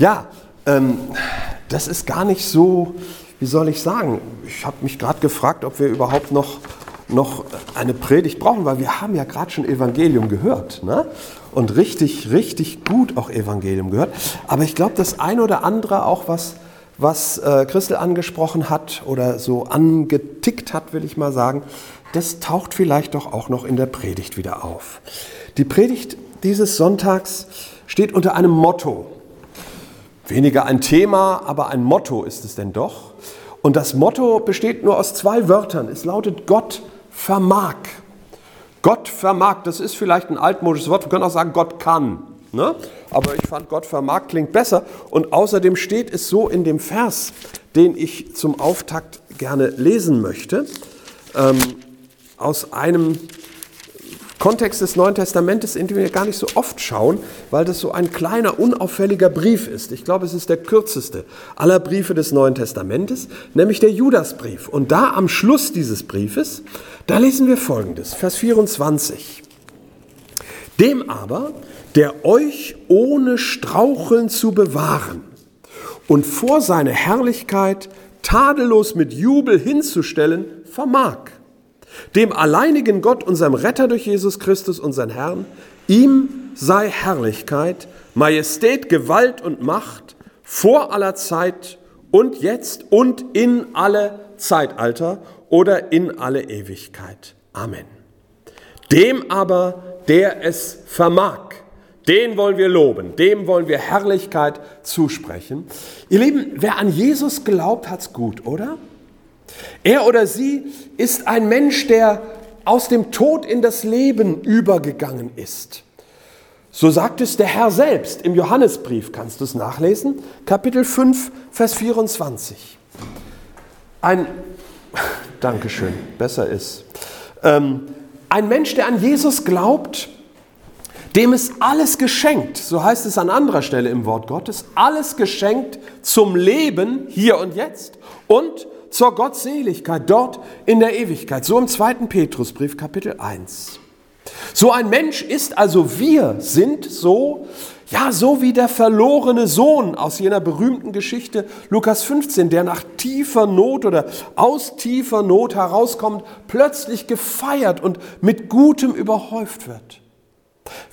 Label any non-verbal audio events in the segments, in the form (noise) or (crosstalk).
Ja, ähm, das ist gar nicht so, wie soll ich sagen, ich habe mich gerade gefragt, ob wir überhaupt noch, noch eine Predigt brauchen, weil wir haben ja gerade schon Evangelium gehört. Ne? Und richtig, richtig gut auch Evangelium gehört. Aber ich glaube, das eine oder andere auch, was, was äh, Christel angesprochen hat oder so angetickt hat, will ich mal sagen, das taucht vielleicht doch auch noch in der Predigt wieder auf. Die Predigt dieses Sonntags steht unter einem Motto. Weniger ein Thema, aber ein Motto ist es denn doch. Und das Motto besteht nur aus zwei Wörtern. Es lautet Gott vermag. Gott vermag, das ist vielleicht ein altmodisches Wort. Wir können auch sagen, Gott kann. Ne? Aber ich fand, Gott vermag klingt besser. Und außerdem steht es so in dem Vers, den ich zum Auftakt gerne lesen möchte, ähm, aus einem Kontext des Neuen Testamentes, in den wir gar nicht so oft schauen, weil das so ein kleiner, unauffälliger Brief ist. Ich glaube, es ist der kürzeste aller Briefe des Neuen Testamentes, nämlich der Judasbrief. Und da am Schluss dieses Briefes, da lesen wir Folgendes, Vers 24. Dem aber, der euch ohne Straucheln zu bewahren und vor seine Herrlichkeit tadellos mit Jubel hinzustellen, vermag dem alleinigen Gott, unserem Retter durch Jesus Christus, unseren Herrn, ihm sei Herrlichkeit, Majestät, Gewalt und Macht vor aller Zeit und jetzt und in alle Zeitalter oder in alle Ewigkeit. Amen. Dem aber, der es vermag, den wollen wir loben, dem wollen wir Herrlichkeit zusprechen. Ihr Lieben, wer an Jesus glaubt, hat's gut, oder? Er oder sie ist ein Mensch, der aus dem Tod in das Leben übergegangen ist. So sagt es der Herr selbst im Johannesbrief, kannst du es nachlesen, Kapitel 5, Vers 24. Ein, (laughs) Dankeschön, besser ist. Ähm, ein Mensch, der an Jesus glaubt, dem ist alles geschenkt, so heißt es an anderer Stelle im Wort Gottes, alles geschenkt zum Leben hier und jetzt und zur Gottseligkeit dort in der Ewigkeit. So im zweiten Petrusbrief Kapitel 1. So ein Mensch ist also wir sind so, ja, so wie der verlorene Sohn aus jener berühmten Geschichte Lukas 15, der nach tiefer Not oder aus tiefer Not herauskommt, plötzlich gefeiert und mit Gutem überhäuft wird.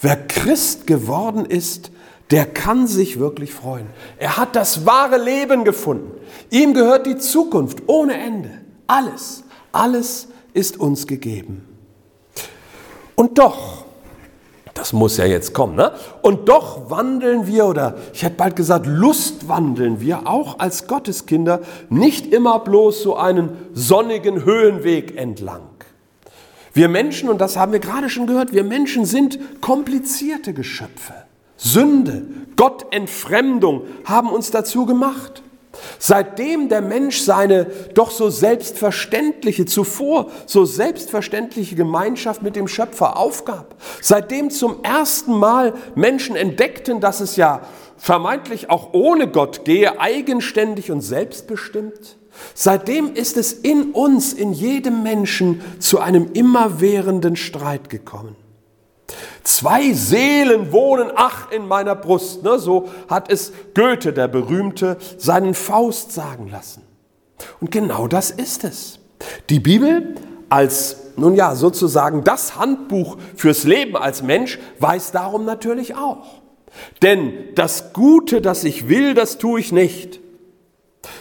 Wer Christ geworden ist, der kann sich wirklich freuen. Er hat das wahre Leben gefunden. Ihm gehört die Zukunft ohne Ende. Alles, alles ist uns gegeben. Und doch, das muss ja jetzt kommen, ne? Und doch wandeln wir, oder ich hätte bald gesagt, Lust wandeln wir auch als Gotteskinder nicht immer bloß so einen sonnigen Höhenweg entlang. Wir Menschen, und das haben wir gerade schon gehört, wir Menschen sind komplizierte Geschöpfe. Sünde, Gottentfremdung haben uns dazu gemacht. Seitdem der Mensch seine doch so selbstverständliche, zuvor so selbstverständliche Gemeinschaft mit dem Schöpfer aufgab, seitdem zum ersten Mal Menschen entdeckten, dass es ja vermeintlich auch ohne Gott gehe, eigenständig und selbstbestimmt, seitdem ist es in uns, in jedem Menschen zu einem immerwährenden Streit gekommen. Zwei Seelen wohnen, ach, in meiner Brust. Ne? So hat es Goethe, der berühmte, seinen Faust sagen lassen. Und genau das ist es. Die Bibel als, nun ja, sozusagen das Handbuch fürs Leben als Mensch weiß darum natürlich auch. Denn das Gute, das ich will, das tue ich nicht,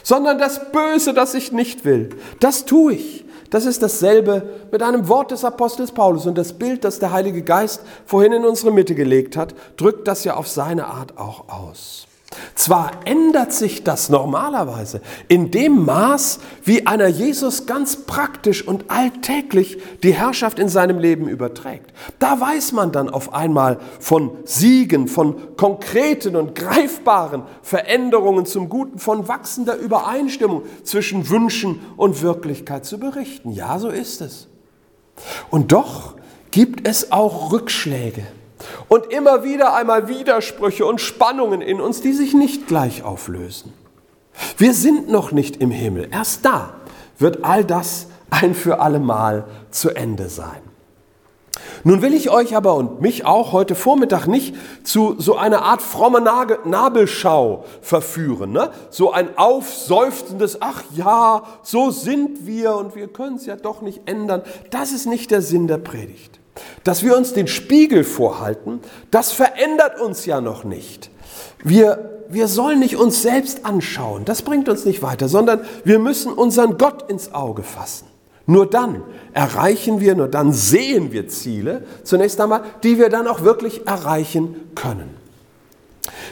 sondern das Böse, das ich nicht will, das tue ich. Das ist dasselbe mit einem Wort des Apostels Paulus. Und das Bild, das der Heilige Geist vorhin in unsere Mitte gelegt hat, drückt das ja auf seine Art auch aus. Zwar ändert sich das normalerweise in dem Maß, wie einer Jesus ganz praktisch und alltäglich die Herrschaft in seinem Leben überträgt. Da weiß man dann auf einmal von Siegen, von konkreten und greifbaren Veränderungen zum Guten, von wachsender Übereinstimmung zwischen Wünschen und Wirklichkeit zu berichten. Ja, so ist es. Und doch gibt es auch Rückschläge und immer wieder einmal Widersprüche und Spannungen in uns, die sich nicht gleich auflösen. Wir sind noch nicht im Himmel. Erst da wird all das ein für alle Mal zu Ende sein. Nun will ich euch aber und mich auch heute Vormittag nicht zu so einer Art frommer Nabelschau verführen. Ne? So ein aufseufzendes, ach ja, so sind wir und wir können es ja doch nicht ändern. Das ist nicht der Sinn der Predigt. Dass wir uns den Spiegel vorhalten, das verändert uns ja noch nicht. Wir, wir sollen nicht uns selbst anschauen, das bringt uns nicht weiter, sondern wir müssen unseren Gott ins Auge fassen. Nur dann erreichen wir, nur dann sehen wir Ziele, zunächst einmal, die wir dann auch wirklich erreichen können.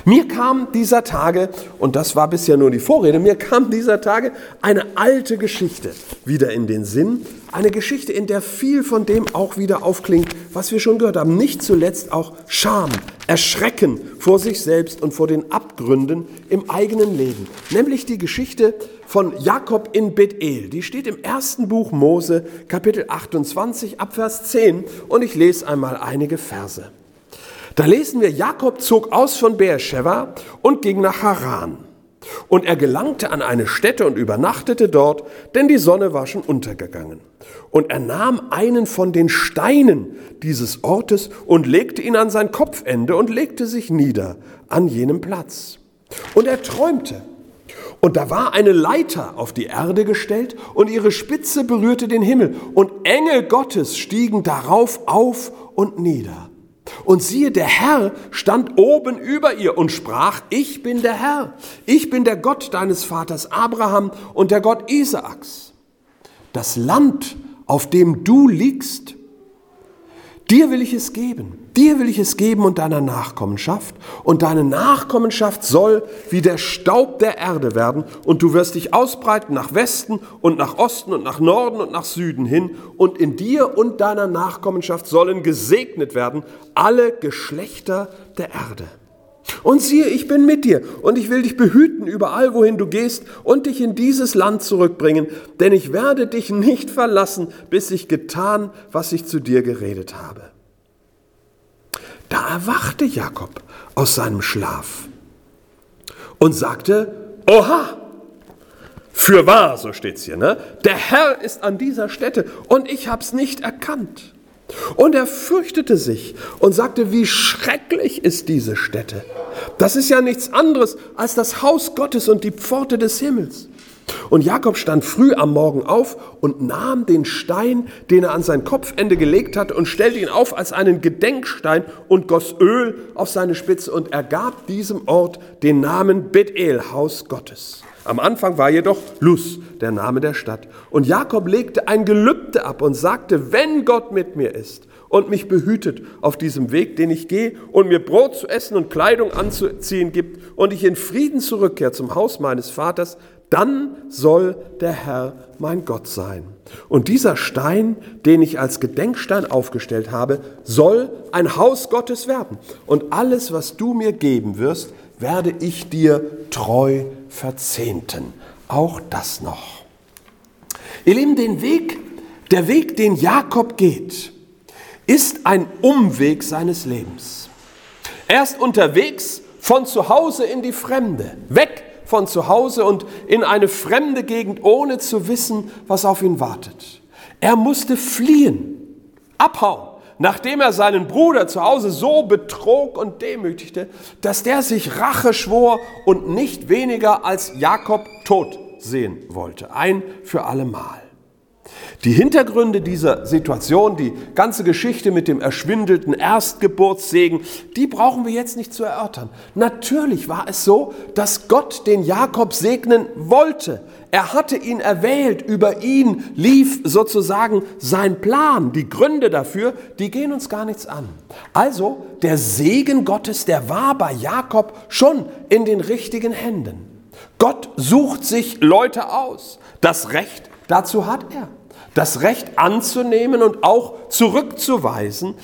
Mir kam dieser Tage, und das war bisher nur die Vorrede, mir kam dieser Tage eine alte Geschichte wieder in den Sinn. Eine Geschichte, in der viel von dem auch wieder aufklingt, was wir schon gehört haben. Nicht zuletzt auch Scham, Erschrecken vor sich selbst und vor den Abgründen im eigenen Leben. Nämlich die Geschichte von Jakob in Bethel. Die steht im ersten Buch Mose, Kapitel 28, Abvers 10. Und ich lese einmal einige Verse. Da lesen wir, Jakob zog aus von Beersheba und ging nach Haran. Und er gelangte an eine Stätte und übernachtete dort, denn die Sonne war schon untergegangen. Und er nahm einen von den Steinen dieses Ortes und legte ihn an sein Kopfende und legte sich nieder an jenem Platz. Und er träumte. Und da war eine Leiter auf die Erde gestellt und ihre Spitze berührte den Himmel. Und Engel Gottes stiegen darauf auf und nieder. Und siehe, der Herr stand oben über ihr und sprach, ich bin der Herr, ich bin der Gott deines Vaters Abraham und der Gott Isaaks. Das Land, auf dem du liegst, Dir will ich es geben. Dir will ich es geben und deiner Nachkommenschaft. Und deine Nachkommenschaft soll wie der Staub der Erde werden. Und du wirst dich ausbreiten nach Westen und nach Osten und nach Norden und nach Süden hin. Und in dir und deiner Nachkommenschaft sollen gesegnet werden alle Geschlechter der Erde. Und siehe, ich bin mit dir und ich will dich behüten überall, wohin du gehst und dich in dieses Land zurückbringen, denn ich werde dich nicht verlassen, bis ich getan, was ich zu dir geredet habe. Da erwachte Jakob aus seinem Schlaf und sagte, Oha, für wahr, so steht's hier, ne? Der Herr ist an dieser Stätte und ich hab's nicht erkannt. Und er fürchtete sich und sagte, wie schrecklich ist diese Stätte. Das ist ja nichts anderes als das Haus Gottes und die Pforte des Himmels. Und Jakob stand früh am Morgen auf und nahm den Stein, den er an sein Kopfende gelegt hatte, und stellte ihn auf als einen Gedenkstein und goss Öl auf seine Spitze und er gab diesem Ort den Namen Bethel, Haus Gottes. Am Anfang war jedoch Luz der Name der Stadt. Und Jakob legte ein Gelübde ab und sagte, wenn Gott mit mir ist und mich behütet auf diesem Weg, den ich gehe, und mir Brot zu essen und Kleidung anzuziehen gibt, und ich in Frieden zurückkehre zum Haus meines Vaters, dann soll der Herr mein Gott sein. Und dieser Stein, den ich als Gedenkstein aufgestellt habe, soll ein Haus Gottes werden. Und alles, was du mir geben wirst, werde ich dir treu verzehnten. Auch das noch. Ihr Lieben, den Weg, der Weg, den Jakob geht, ist ein Umweg seines Lebens. Er ist unterwegs von zu Hause in die Fremde, weg von zu Hause und in eine fremde Gegend, ohne zu wissen, was auf ihn wartet. Er musste fliehen, abhauen nachdem er seinen Bruder zu Hause so betrog und demütigte, dass der sich Rache schwor und nicht weniger als Jakob tot sehen wollte, ein für allemal. Die Hintergründe dieser Situation, die ganze Geschichte mit dem erschwindelten Erstgeburtssegen, die brauchen wir jetzt nicht zu erörtern. Natürlich war es so, dass Gott den Jakob segnen wollte. Er hatte ihn erwählt, über ihn lief sozusagen sein Plan. Die Gründe dafür, die gehen uns gar nichts an. Also, der Segen Gottes, der war bei Jakob schon in den richtigen Händen. Gott sucht sich Leute aus. Das Recht dazu hat er das Recht anzunehmen und auch zurückzuweisen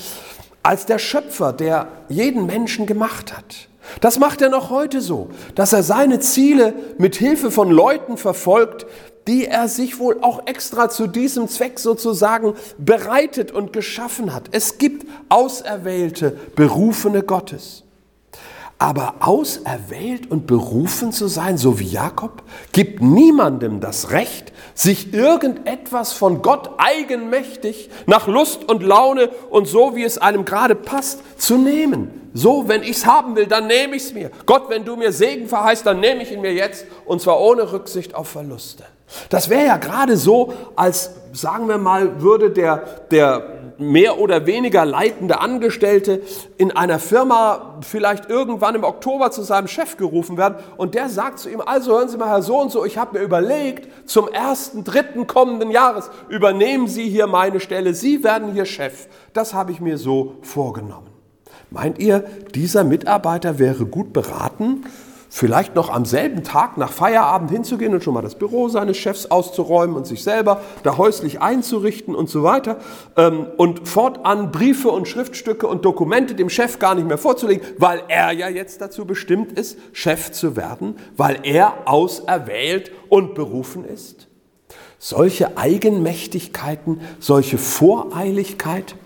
als der Schöpfer, der jeden Menschen gemacht hat. Das macht er noch heute so, dass er seine Ziele mit Hilfe von Leuten verfolgt, die er sich wohl auch extra zu diesem Zweck sozusagen bereitet und geschaffen hat. Es gibt auserwählte, berufene Gottes. Aber auserwählt und berufen zu sein, so wie Jakob, gibt niemandem das Recht, sich irgendetwas von Gott eigenmächtig nach Lust und Laune und so, wie es einem gerade passt, zu nehmen. So, wenn ich es haben will, dann nehme ich es mir. Gott, wenn du mir Segen verheißt, dann nehme ich ihn mir jetzt und zwar ohne Rücksicht auf Verluste. Das wäre ja gerade so, als sagen wir mal, würde der, der mehr oder weniger leitende Angestellte in einer Firma vielleicht irgendwann im Oktober zu seinem Chef gerufen werden und der sagt zu ihm, also hören Sie mal, Herr so und so, ich habe mir überlegt, zum ersten, dritten kommenden Jahres übernehmen Sie hier meine Stelle, Sie werden hier Chef. Das habe ich mir so vorgenommen. Meint ihr, dieser Mitarbeiter wäre gut beraten, vielleicht noch am selben Tag nach Feierabend hinzugehen und schon mal das Büro seines Chefs auszuräumen und sich selber da häuslich einzurichten und so weiter ähm, und fortan Briefe und Schriftstücke und Dokumente dem Chef gar nicht mehr vorzulegen, weil er ja jetzt dazu bestimmt ist, Chef zu werden, weil er auserwählt und berufen ist. Solche Eigenmächtigkeiten, solche Voreiligkeit,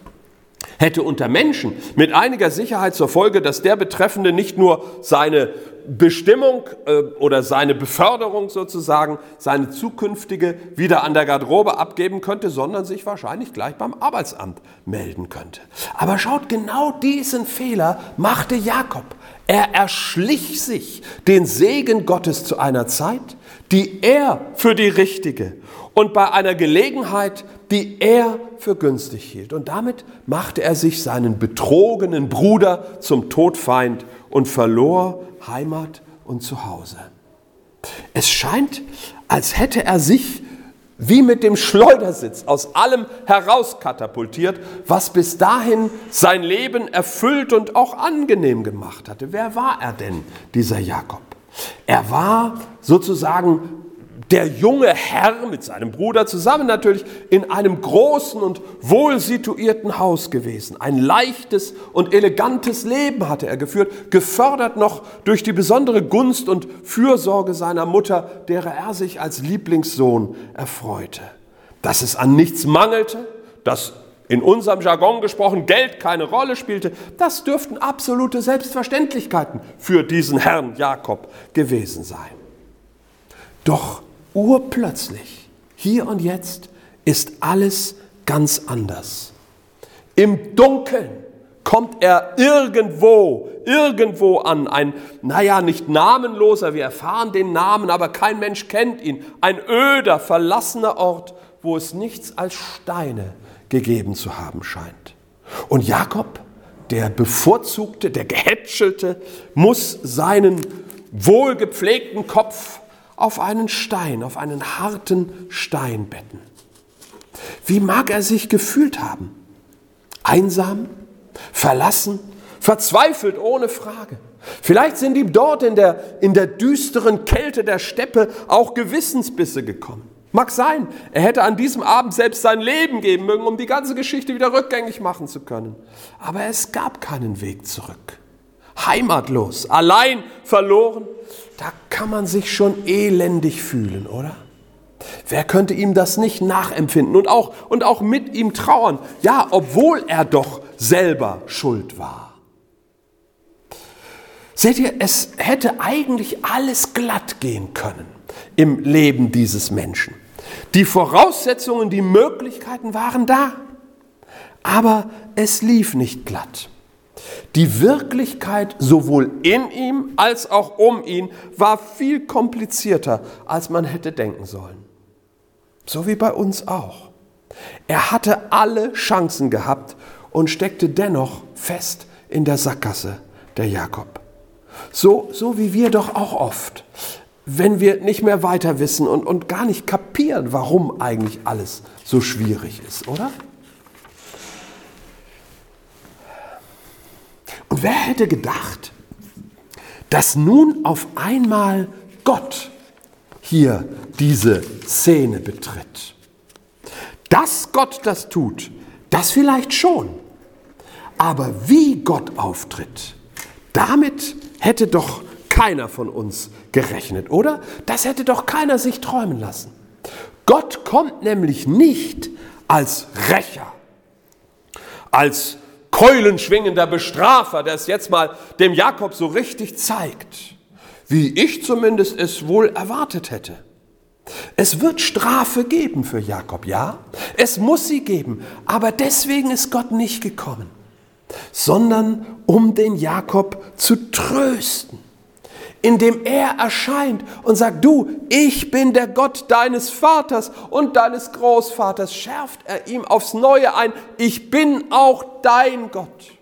hätte unter Menschen mit einiger Sicherheit zur Folge, dass der Betreffende nicht nur seine Bestimmung äh, oder seine Beförderung sozusagen, seine zukünftige wieder an der Garderobe abgeben könnte, sondern sich wahrscheinlich gleich beim Arbeitsamt melden könnte. Aber schaut, genau diesen Fehler machte Jakob. Er erschlich sich den Segen Gottes zu einer Zeit, die er für die richtige und bei einer Gelegenheit, die er für günstig hielt. Und damit machte er sich seinen betrogenen Bruder zum Todfeind und verlor Heimat und Zuhause. Es scheint, als hätte er sich wie mit dem Schleudersitz aus allem herauskatapultiert, was bis dahin sein Leben erfüllt und auch angenehm gemacht hatte. Wer war er denn, dieser Jakob? Er war sozusagen der junge Herr mit seinem Bruder zusammen natürlich in einem großen und wohlsituierten Haus gewesen. Ein leichtes und elegantes Leben hatte er geführt, gefördert noch durch die besondere Gunst und Fürsorge seiner Mutter, derer er sich als Lieblingssohn erfreute. Dass es an nichts mangelte, dass in unserem Jargon gesprochen Geld keine Rolle spielte, das dürften absolute Selbstverständlichkeiten für diesen Herrn Jakob gewesen sein. Doch urplötzlich, hier und jetzt, ist alles ganz anders. Im Dunkeln kommt er irgendwo, irgendwo an. Ein, naja, nicht namenloser, wir erfahren den Namen, aber kein Mensch kennt ihn. Ein öder, verlassener Ort, wo es nichts als Steine gegeben zu haben scheint. Und Jakob, der bevorzugte, der gehätschelte, muss seinen wohlgepflegten Kopf auf einen Stein, auf einen harten Stein betten. Wie mag er sich gefühlt haben? Einsam, verlassen, verzweifelt ohne Frage. Vielleicht sind ihm dort in der, in der düsteren Kälte der Steppe auch Gewissensbisse gekommen. Mag sein, er hätte an diesem Abend selbst sein Leben geben mögen, um die ganze Geschichte wieder rückgängig machen zu können. Aber es gab keinen Weg zurück. Heimatlos, allein, verloren, da kann man sich schon elendig fühlen, oder? Wer könnte ihm das nicht nachempfinden und auch, und auch mit ihm trauern? Ja, obwohl er doch selber schuld war. Seht ihr, es hätte eigentlich alles glatt gehen können im Leben dieses Menschen. Die Voraussetzungen, die Möglichkeiten waren da, aber es lief nicht glatt. Die Wirklichkeit sowohl in ihm als auch um ihn war viel komplizierter, als man hätte denken sollen. So wie bei uns auch. Er hatte alle Chancen gehabt und steckte dennoch fest in der Sackgasse, der Jakob. So, so wie wir doch auch oft, wenn wir nicht mehr weiter wissen und, und gar nicht kapieren, warum eigentlich alles so schwierig ist, oder? Und wer hätte gedacht, dass nun auf einmal Gott hier diese Szene betritt? Dass Gott das tut, das vielleicht schon. Aber wie Gott auftritt, damit hätte doch keiner von uns gerechnet, oder? Das hätte doch keiner sich träumen lassen. Gott kommt nämlich nicht als Rächer, als keulenschwingender Bestrafer, der es jetzt mal dem Jakob so richtig zeigt, wie ich zumindest es wohl erwartet hätte. Es wird Strafe geben für Jakob, ja, es muss sie geben, aber deswegen ist Gott nicht gekommen, sondern um den Jakob zu trösten indem er erscheint und sagt, du, ich bin der Gott deines Vaters und deines Großvaters, schärft er ihm aufs Neue ein, ich bin auch dein Gott.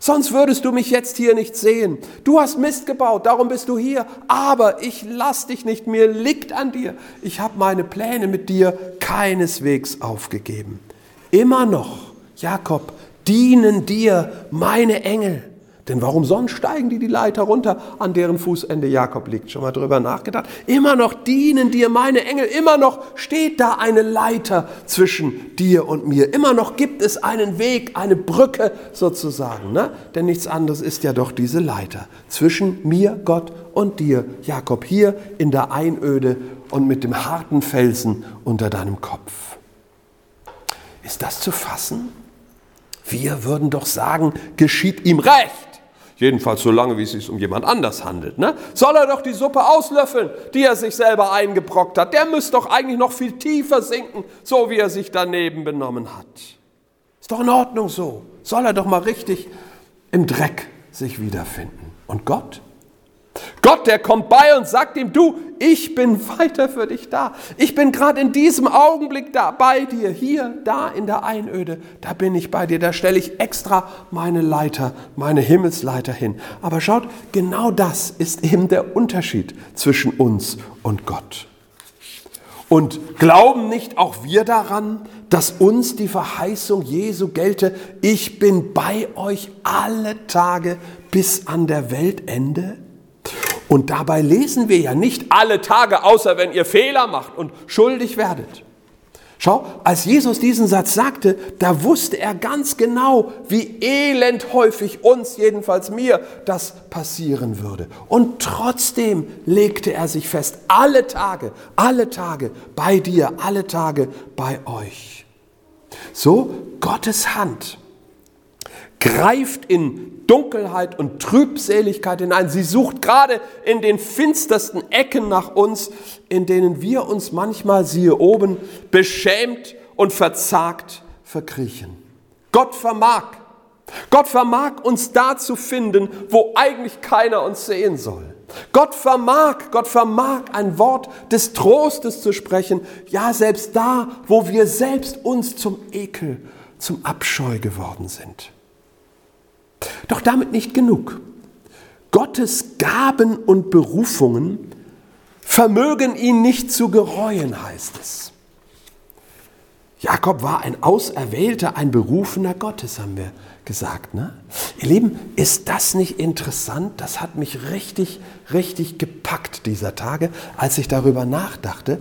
Sonst würdest du mich jetzt hier nicht sehen. Du hast Mist gebaut, darum bist du hier. Aber ich lass dich nicht, mir liegt an dir. Ich habe meine Pläne mit dir keineswegs aufgegeben. Immer noch, Jakob, dienen dir meine Engel. Denn warum sonst steigen die die Leiter runter, an deren Fußende Jakob liegt? Schon mal drüber nachgedacht? Immer noch dienen dir meine Engel, immer noch steht da eine Leiter zwischen dir und mir. Immer noch gibt es einen Weg, eine Brücke sozusagen. Ne? Denn nichts anderes ist ja doch diese Leiter zwischen mir, Gott und dir, Jakob, hier in der Einöde und mit dem harten Felsen unter deinem Kopf. Ist das zu fassen? Wir würden doch sagen, geschieht ihm recht. Jedenfalls so lange, wie es sich um jemand anders handelt. Ne? Soll er doch die Suppe auslöffeln, die er sich selber eingebrockt hat. Der müsste doch eigentlich noch viel tiefer sinken, so wie er sich daneben benommen hat. Ist doch in Ordnung so. Soll er doch mal richtig im Dreck sich wiederfinden. Und Gott? Gott, der kommt bei und sagt ihm, du, ich bin weiter für dich da. Ich bin gerade in diesem Augenblick da bei dir, hier, da in der Einöde, da bin ich bei dir, da stelle ich extra meine Leiter, meine Himmelsleiter hin. Aber schaut, genau das ist eben der Unterschied zwischen uns und Gott. Und glauben nicht auch wir daran, dass uns die Verheißung Jesu gelte, ich bin bei euch alle Tage bis an der Weltende? Und dabei lesen wir ja nicht alle Tage, außer wenn ihr Fehler macht und schuldig werdet. Schau, als Jesus diesen Satz sagte, da wusste er ganz genau, wie elend häufig uns, jedenfalls mir, das passieren würde. Und trotzdem legte er sich fest, alle Tage, alle Tage bei dir, alle Tage bei euch. So, Gottes Hand greift in Dunkelheit und Trübseligkeit hinein. Sie sucht gerade in den finstersten Ecken nach uns, in denen wir uns manchmal, siehe oben, beschämt und verzagt verkriechen. Gott vermag, Gott vermag uns da zu finden, wo eigentlich keiner uns sehen soll. Gott vermag, Gott vermag ein Wort des Trostes zu sprechen, ja selbst da, wo wir selbst uns zum Ekel, zum Abscheu geworden sind. Doch damit nicht genug. Gottes Gaben und Berufungen vermögen ihn nicht zu gereuen, heißt es. Jakob war ein Auserwählter, ein Berufener Gottes, haben wir gesagt. Ne? Ihr Lieben, ist das nicht interessant? Das hat mich richtig, richtig gepackt dieser Tage, als ich darüber nachdachte.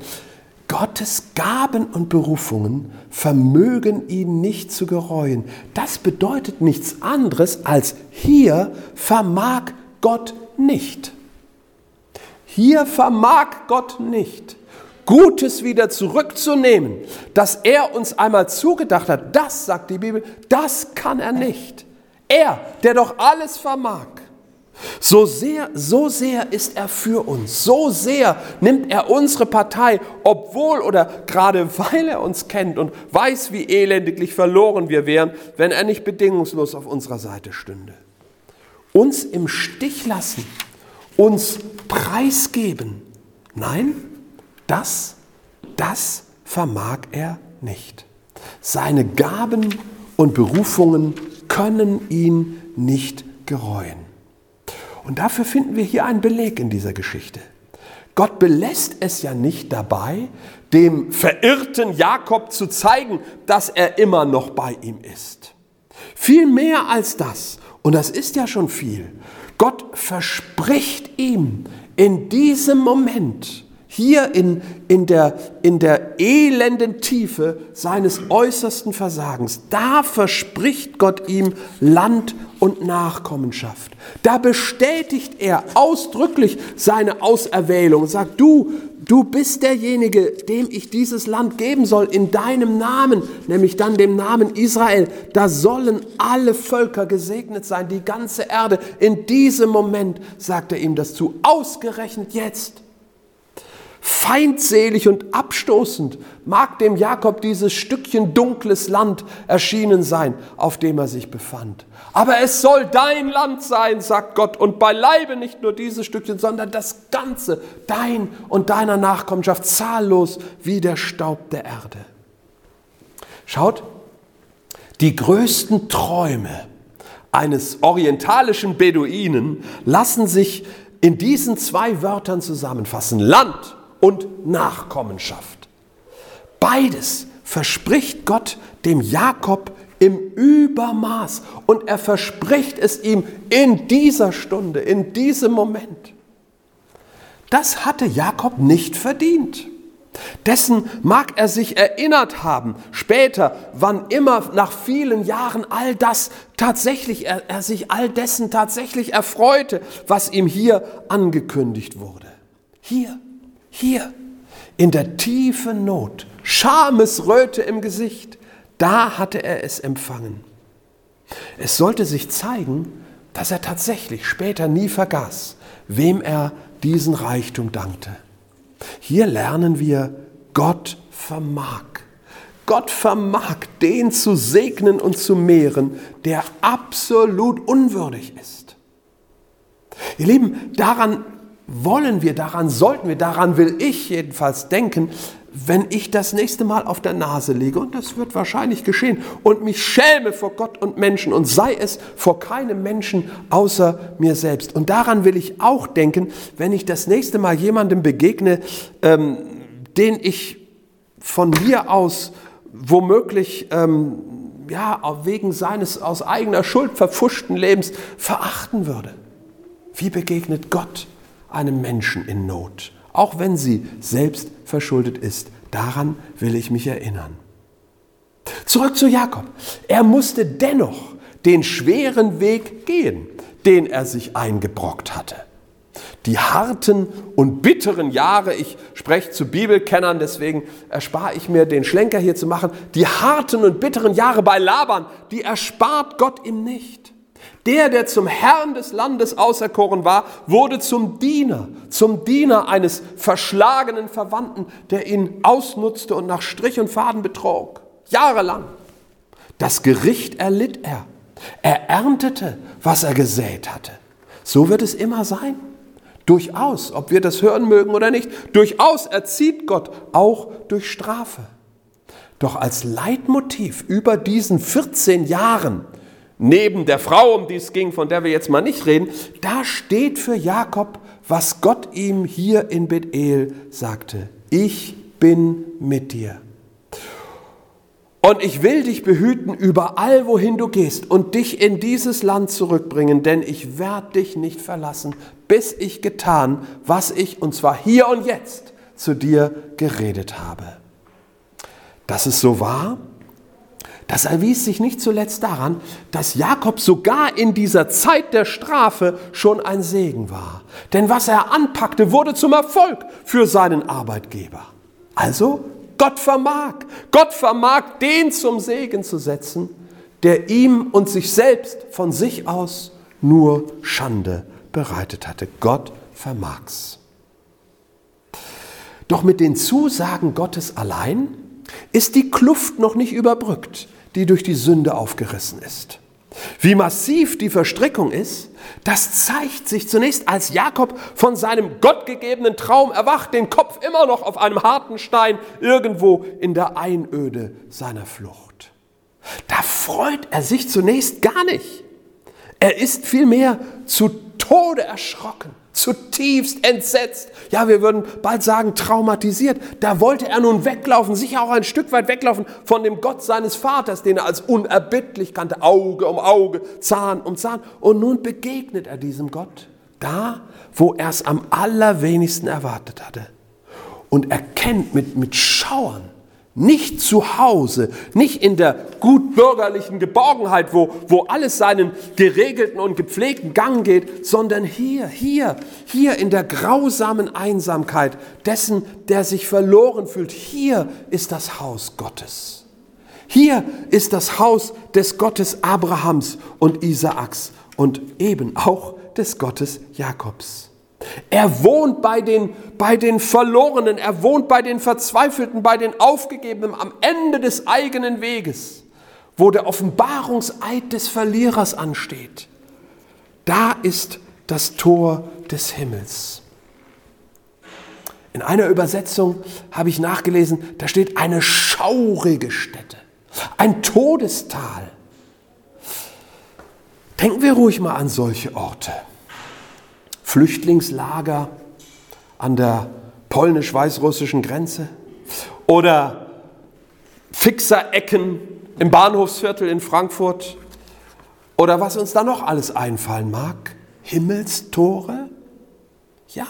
Gottes Gaben und Berufungen vermögen ihn nicht zu gereuen. Das bedeutet nichts anderes als hier vermag Gott nicht. Hier vermag Gott nicht, Gutes wieder zurückzunehmen, das er uns einmal zugedacht hat. Das, sagt die Bibel, das kann er nicht. Er, der doch alles vermag. So sehr, so sehr ist er für uns, so sehr nimmt er unsere Partei, obwohl oder gerade weil er uns kennt und weiß, wie elendiglich verloren wir wären, wenn er nicht bedingungslos auf unserer Seite stünde. Uns im Stich lassen, uns preisgeben, nein, das, das vermag er nicht. Seine Gaben und Berufungen können ihn nicht gereuen. Und dafür finden wir hier einen Beleg in dieser Geschichte. Gott belässt es ja nicht dabei, dem verirrten Jakob zu zeigen, dass er immer noch bei ihm ist. Viel mehr als das, und das ist ja schon viel, Gott verspricht ihm in diesem Moment, hier in, in, der, in der elenden Tiefe seines äußersten Versagens, da verspricht Gott ihm Land und Nachkommenschaft. Da bestätigt er ausdrücklich seine Auserwählung und sagt, du, du bist derjenige, dem ich dieses Land geben soll, in deinem Namen, nämlich dann dem Namen Israel. Da sollen alle Völker gesegnet sein, die ganze Erde. In diesem Moment sagt er ihm das zu, ausgerechnet jetzt feindselig und abstoßend mag dem Jakob dieses Stückchen dunkles Land erschienen sein, auf dem er sich befand. Aber es soll dein Land sein, sagt Gott, und beileibe nicht nur dieses Stückchen, sondern das Ganze, dein und deiner Nachkommenschaft, zahllos wie der Staub der Erde. Schaut, die größten Träume eines orientalischen Beduinen lassen sich in diesen zwei Wörtern zusammenfassen. Land und Nachkommenschaft. Beides verspricht Gott dem Jakob im Übermaß und er verspricht es ihm in dieser Stunde, in diesem Moment. Das hatte Jakob nicht verdient. Dessen mag er sich erinnert haben, später, wann immer nach vielen Jahren all das tatsächlich, er, er sich all dessen tatsächlich erfreute, was ihm hier angekündigt wurde. Hier hier, in der tiefen Not, Schamesröte im Gesicht, da hatte er es empfangen. Es sollte sich zeigen, dass er tatsächlich später nie vergaß, wem er diesen Reichtum dankte. Hier lernen wir, Gott vermag. Gott vermag, den zu segnen und zu mehren, der absolut unwürdig ist. Ihr Lieben, daran wollen wir, daran sollten wir, daran will ich jedenfalls denken, wenn ich das nächste Mal auf der Nase liege, und das wird wahrscheinlich geschehen, und mich schäme vor Gott und Menschen und sei es vor keinem Menschen außer mir selbst. Und daran will ich auch denken, wenn ich das nächste Mal jemandem begegne, ähm, den ich von mir aus womöglich ähm, ja, wegen seines aus eigener Schuld verfuschten Lebens verachten würde. Wie begegnet Gott einem Menschen in Not, auch wenn sie selbst verschuldet ist. Daran will ich mich erinnern. Zurück zu Jakob. Er musste dennoch den schweren Weg gehen, den er sich eingebrockt hatte. Die harten und bitteren Jahre, ich spreche zu Bibelkennern, deswegen erspare ich mir den Schlenker hier zu machen, die harten und bitteren Jahre bei Laban, die erspart Gott ihm nicht. Der, der zum Herrn des Landes auserkoren war, wurde zum Diener, zum Diener eines verschlagenen Verwandten, der ihn ausnutzte und nach Strich und Faden betrog. Jahrelang. Das Gericht erlitt er. Er erntete, was er gesät hatte. So wird es immer sein. Durchaus, ob wir das hören mögen oder nicht, durchaus erzieht Gott auch durch Strafe. Doch als Leitmotiv über diesen 14 Jahren neben der Frau, um die es ging, von der wir jetzt mal nicht reden, da steht für Jakob, was Gott ihm hier in Bethel sagte. Ich bin mit dir. Und ich will dich behüten überall, wohin du gehst und dich in dieses Land zurückbringen, denn ich werde dich nicht verlassen, bis ich getan, was ich, und zwar hier und jetzt, zu dir geredet habe. Dass es so war, das erwies sich nicht zuletzt daran, dass Jakob sogar in dieser Zeit der Strafe schon ein Segen war. Denn was er anpackte, wurde zum Erfolg für seinen Arbeitgeber. Also Gott vermag, Gott vermag, den zum Segen zu setzen, der ihm und sich selbst von sich aus nur Schande bereitet hatte. Gott vermag's. Doch mit den Zusagen Gottes allein ist die Kluft noch nicht überbrückt die durch die Sünde aufgerissen ist. Wie massiv die Verstrickung ist, das zeigt sich zunächst, als Jakob von seinem gottgegebenen Traum erwacht, den Kopf immer noch auf einem harten Stein irgendwo in der Einöde seiner Flucht. Da freut er sich zunächst gar nicht. Er ist vielmehr zu Tode erschrocken zutiefst entsetzt. Ja, wir würden bald sagen traumatisiert. Da wollte er nun weglaufen, sicher auch ein Stück weit weglaufen von dem Gott seines Vaters, den er als unerbittlich kannte, Auge um Auge, Zahn um Zahn. Und nun begegnet er diesem Gott, da, wo er es am allerwenigsten erwartet hatte. und erkennt mit, mit Schauern, nicht zu Hause, nicht in der gutbürgerlichen Geborgenheit, wo, wo alles seinen geregelten und gepflegten Gang geht, sondern hier, hier, hier in der grausamen Einsamkeit dessen, der sich verloren fühlt. Hier ist das Haus Gottes. Hier ist das Haus des Gottes Abrahams und Isaaks und eben auch des Gottes Jakobs. Er wohnt bei den, bei den Verlorenen, er wohnt bei den Verzweifelten, bei den Aufgegebenen am Ende des eigenen Weges, wo der Offenbarungseid des Verlierers ansteht. Da ist das Tor des Himmels. In einer Übersetzung habe ich nachgelesen, da steht eine schaurige Stätte, ein Todestal. Denken wir ruhig mal an solche Orte. Flüchtlingslager an der polnisch-weißrussischen Grenze oder Fixerecken im Bahnhofsviertel in Frankfurt oder was uns da noch alles einfallen mag. Himmelstore? Ja.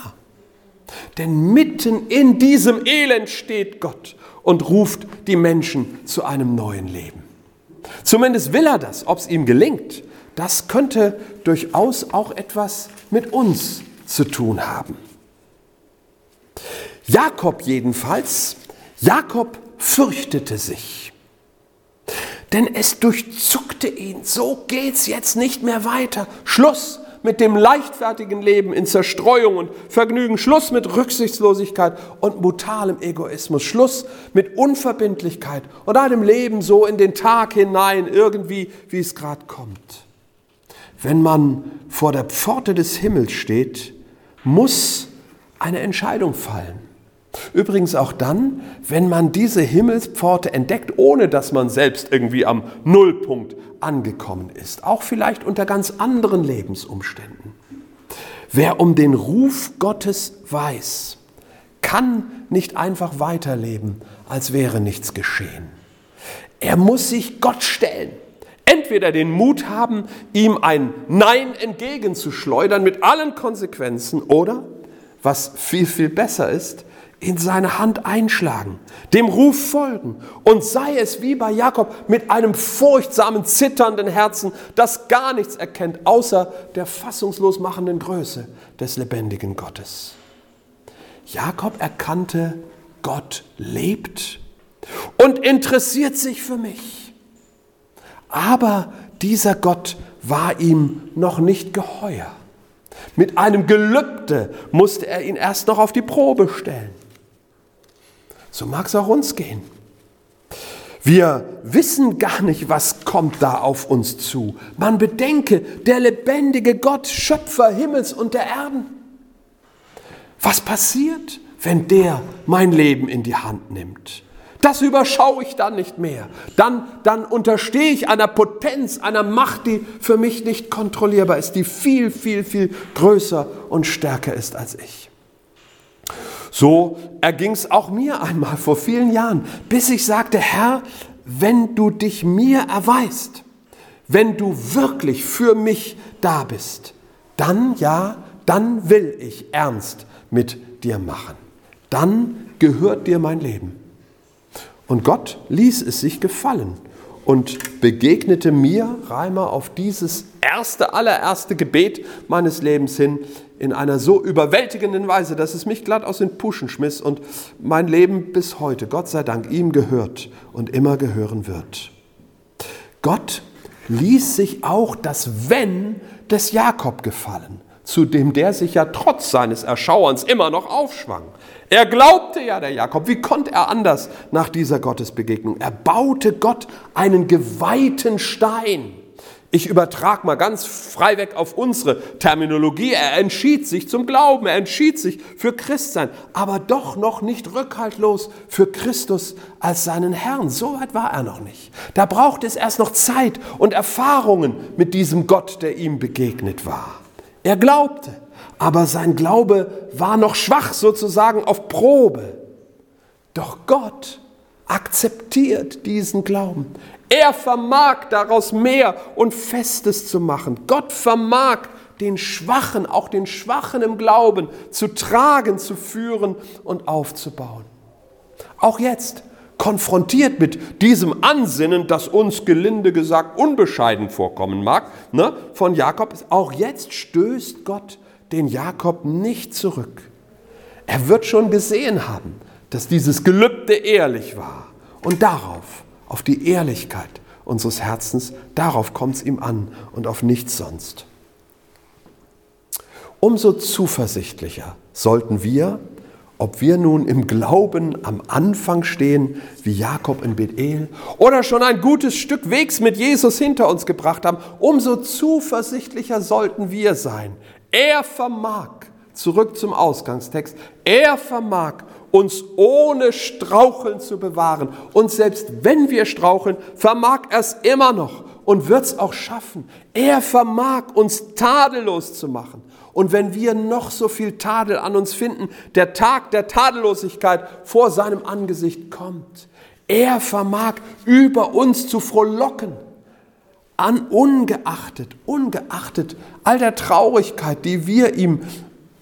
Denn mitten in diesem Elend steht Gott und ruft die Menschen zu einem neuen Leben. Zumindest will er das. Ob es ihm gelingt, das könnte durchaus auch etwas mit uns zu tun haben. Jakob jedenfalls, Jakob fürchtete sich. Denn es durchzuckte ihn, so geht's jetzt nicht mehr weiter. Schluss mit dem leichtfertigen Leben in Zerstreuung und Vergnügen, Schluss mit Rücksichtslosigkeit und brutalem Egoismus, Schluss mit Unverbindlichkeit und einem Leben so in den Tag hinein, irgendwie, wie es gerade kommt. Wenn man vor der Pforte des Himmels steht, muss eine Entscheidung fallen. Übrigens auch dann, wenn man diese Himmelspforte entdeckt, ohne dass man selbst irgendwie am Nullpunkt angekommen ist. Auch vielleicht unter ganz anderen Lebensumständen. Wer um den Ruf Gottes weiß, kann nicht einfach weiterleben, als wäre nichts geschehen. Er muss sich Gott stellen entweder den Mut haben, ihm ein Nein entgegenzuschleudern mit allen Konsequenzen oder, was viel, viel besser ist, in seine Hand einschlagen, dem Ruf folgen und sei es wie bei Jakob mit einem furchtsamen, zitternden Herzen, das gar nichts erkennt, außer der fassungslos machenden Größe des lebendigen Gottes. Jakob erkannte, Gott lebt und interessiert sich für mich. Aber dieser Gott war ihm noch nicht geheuer. Mit einem Gelübde musste er ihn erst noch auf die Probe stellen. So mag es auch uns gehen. Wir wissen gar nicht, was kommt da auf uns zu. Man bedenke, der lebendige Gott, Schöpfer Himmels und der Erden. Was passiert, wenn der mein Leben in die Hand nimmt? Das überschaue ich dann nicht mehr. Dann, dann unterstehe ich einer Potenz, einer Macht, die für mich nicht kontrollierbar ist, die viel, viel, viel größer und stärker ist als ich. So erging es auch mir einmal vor vielen Jahren, bis ich sagte, Herr, wenn du dich mir erweist, wenn du wirklich für mich da bist, dann ja, dann will ich ernst mit dir machen. Dann gehört dir mein Leben. Und Gott ließ es sich gefallen und begegnete mir, Reimer, auf dieses erste, allererste Gebet meines Lebens hin in einer so überwältigenden Weise, dass es mich glatt aus den Puschen schmiss und mein Leben bis heute, Gott sei Dank, ihm gehört und immer gehören wird. Gott ließ sich auch das Wenn des Jakob gefallen, zu dem der sich ja trotz seines Erschauerns immer noch aufschwang. Er glaubte ja, der Jakob. Wie konnte er anders nach dieser Gottesbegegnung? Er baute Gott einen geweihten Stein. Ich übertrage mal ganz frei weg auf unsere Terminologie. Er entschied sich zum Glauben, er entschied sich für Christsein, aber doch noch nicht rückhaltlos für Christus als seinen Herrn. So weit war er noch nicht. Da braucht es erst noch Zeit und Erfahrungen mit diesem Gott, der ihm begegnet war. Er glaubte, aber sein Glaube war noch schwach sozusagen auf Probe. Doch Gott akzeptiert diesen Glauben. Er vermag daraus mehr und Festes zu machen. Gott vermag den Schwachen, auch den Schwachen im Glauben, zu tragen, zu führen und aufzubauen. Auch jetzt, konfrontiert mit diesem Ansinnen, das uns gelinde gesagt unbescheiden vorkommen mag, ne, von Jakob, auch jetzt stößt Gott den Jakob nicht zurück. Er wird schon gesehen haben, dass dieses Gelübde ehrlich war. Und darauf, auf die Ehrlichkeit unseres Herzens, darauf kommt es ihm an und auf nichts sonst. Umso zuversichtlicher sollten wir, ob wir nun im Glauben am Anfang stehen, wie Jakob in Bethel, oder schon ein gutes Stück Wegs mit Jesus hinter uns gebracht haben, umso zuversichtlicher sollten wir sein. Er vermag, zurück zum Ausgangstext, er vermag uns ohne Straucheln zu bewahren. Und selbst wenn wir straucheln, vermag er es immer noch und wird es auch schaffen. Er vermag uns tadellos zu machen. Und wenn wir noch so viel Tadel an uns finden, der Tag der Tadellosigkeit vor seinem Angesicht kommt. Er vermag über uns zu frohlocken. An ungeachtet, ungeachtet all der Traurigkeit, die wir ihm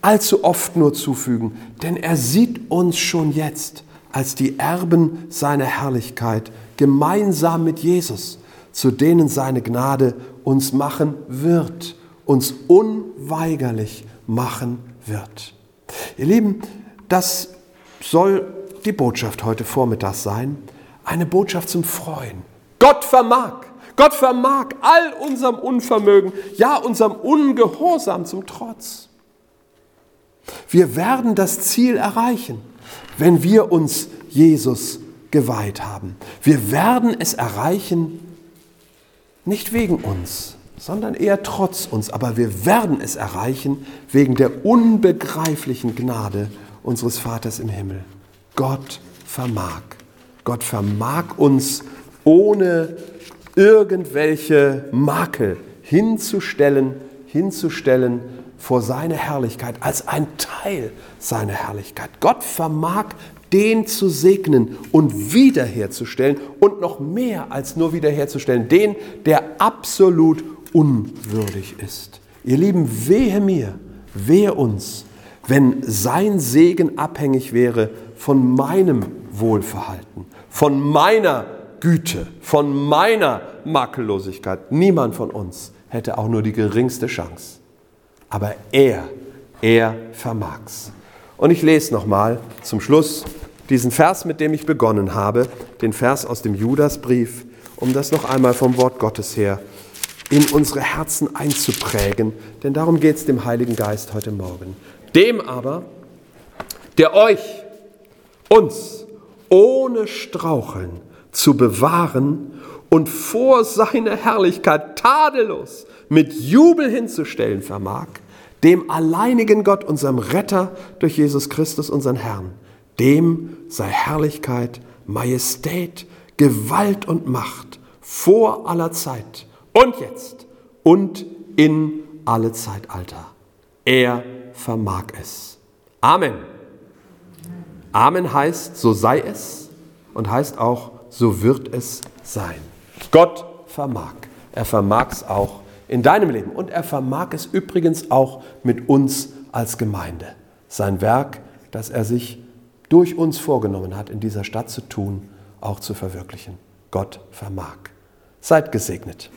allzu oft nur zufügen, denn er sieht uns schon jetzt als die Erben seiner Herrlichkeit, gemeinsam mit Jesus, zu denen seine Gnade uns machen wird, uns unweigerlich machen wird. Ihr Lieben, das soll die Botschaft heute Vormittag sein, eine Botschaft zum Freuen. Gott vermag, Gott vermag all unserem Unvermögen, ja unserem Ungehorsam zum Trotz. Wir werden das Ziel erreichen, wenn wir uns Jesus geweiht haben. Wir werden es erreichen, nicht wegen uns, sondern eher trotz uns, aber wir werden es erreichen wegen der unbegreiflichen Gnade unseres Vaters im Himmel. Gott vermag. Gott vermag uns ohne irgendwelche Makel hinzustellen, hinzustellen vor seine Herrlichkeit, als ein Teil seiner Herrlichkeit. Gott vermag den zu segnen und wiederherzustellen und noch mehr als nur wiederherzustellen, den, der absolut unwürdig ist. Ihr Lieben, wehe mir, wehe uns, wenn sein Segen abhängig wäre von meinem Wohlverhalten, von meiner Güte, von meiner Makellosigkeit. Niemand von uns hätte auch nur die geringste Chance aber er, er vermag's. Und ich lese nochmal zum Schluss diesen Vers, mit dem ich begonnen habe, den Vers aus dem Judasbrief, um das noch einmal vom Wort Gottes her in unsere Herzen einzuprägen, denn darum geht es dem Heiligen Geist heute Morgen. Dem aber, der euch, uns, ohne Straucheln zu bewahren und vor seiner Herrlichkeit tadellos mit Jubel hinzustellen vermag, dem alleinigen Gott, unserem Retter durch Jesus Christus, unseren Herrn, dem sei Herrlichkeit, Majestät, Gewalt und Macht vor aller Zeit und jetzt und in alle Zeitalter. Er vermag es. Amen. Amen heißt, so sei es und heißt auch, so wird es sein. Gott vermag. Er vermag es auch in deinem Leben. Und er vermag es übrigens auch mit uns als Gemeinde. Sein Werk, das er sich durch uns vorgenommen hat, in dieser Stadt zu tun, auch zu verwirklichen. Gott vermag. Seid gesegnet.